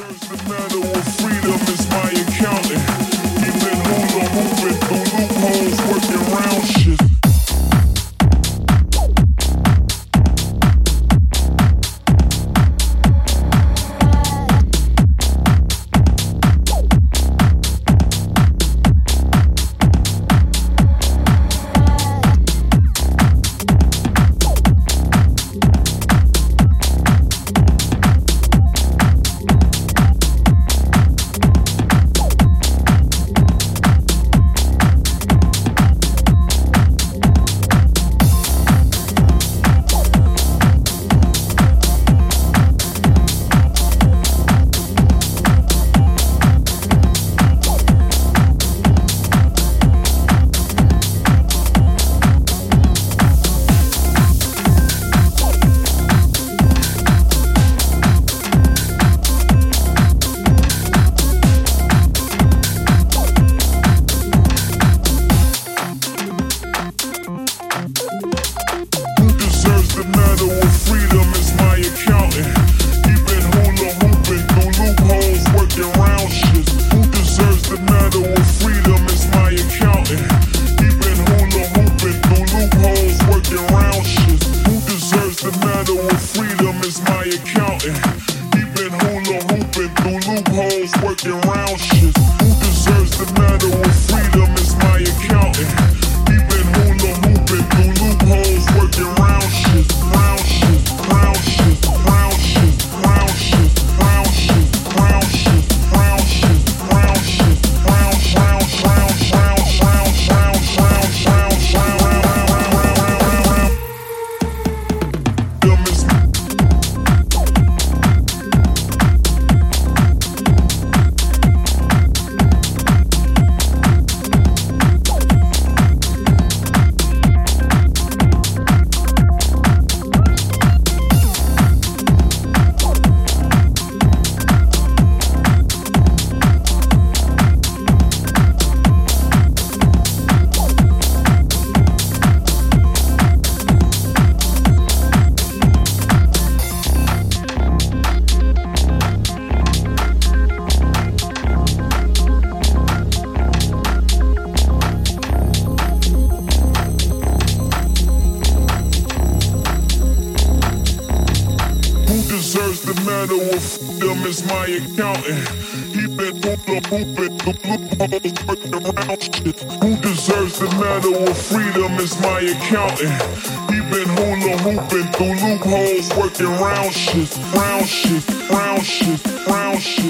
Serves the matter of freedom is my accounting. Keep that ruler moving. freedom is my. Keeping hula hooping through loopholes, working round shit. Who deserves the matter of freedom is my accounting? Keeping hula hooping through loopholes, working round shit. Who deserves the freedom is my? Keeping hula hooping through loopholes, working round the matter of them is my accountant. He been the around. Who deserves the matter of freedom is my accountant. He been hula hooping through loopholes, working round shit, round shit, round shit, round shit.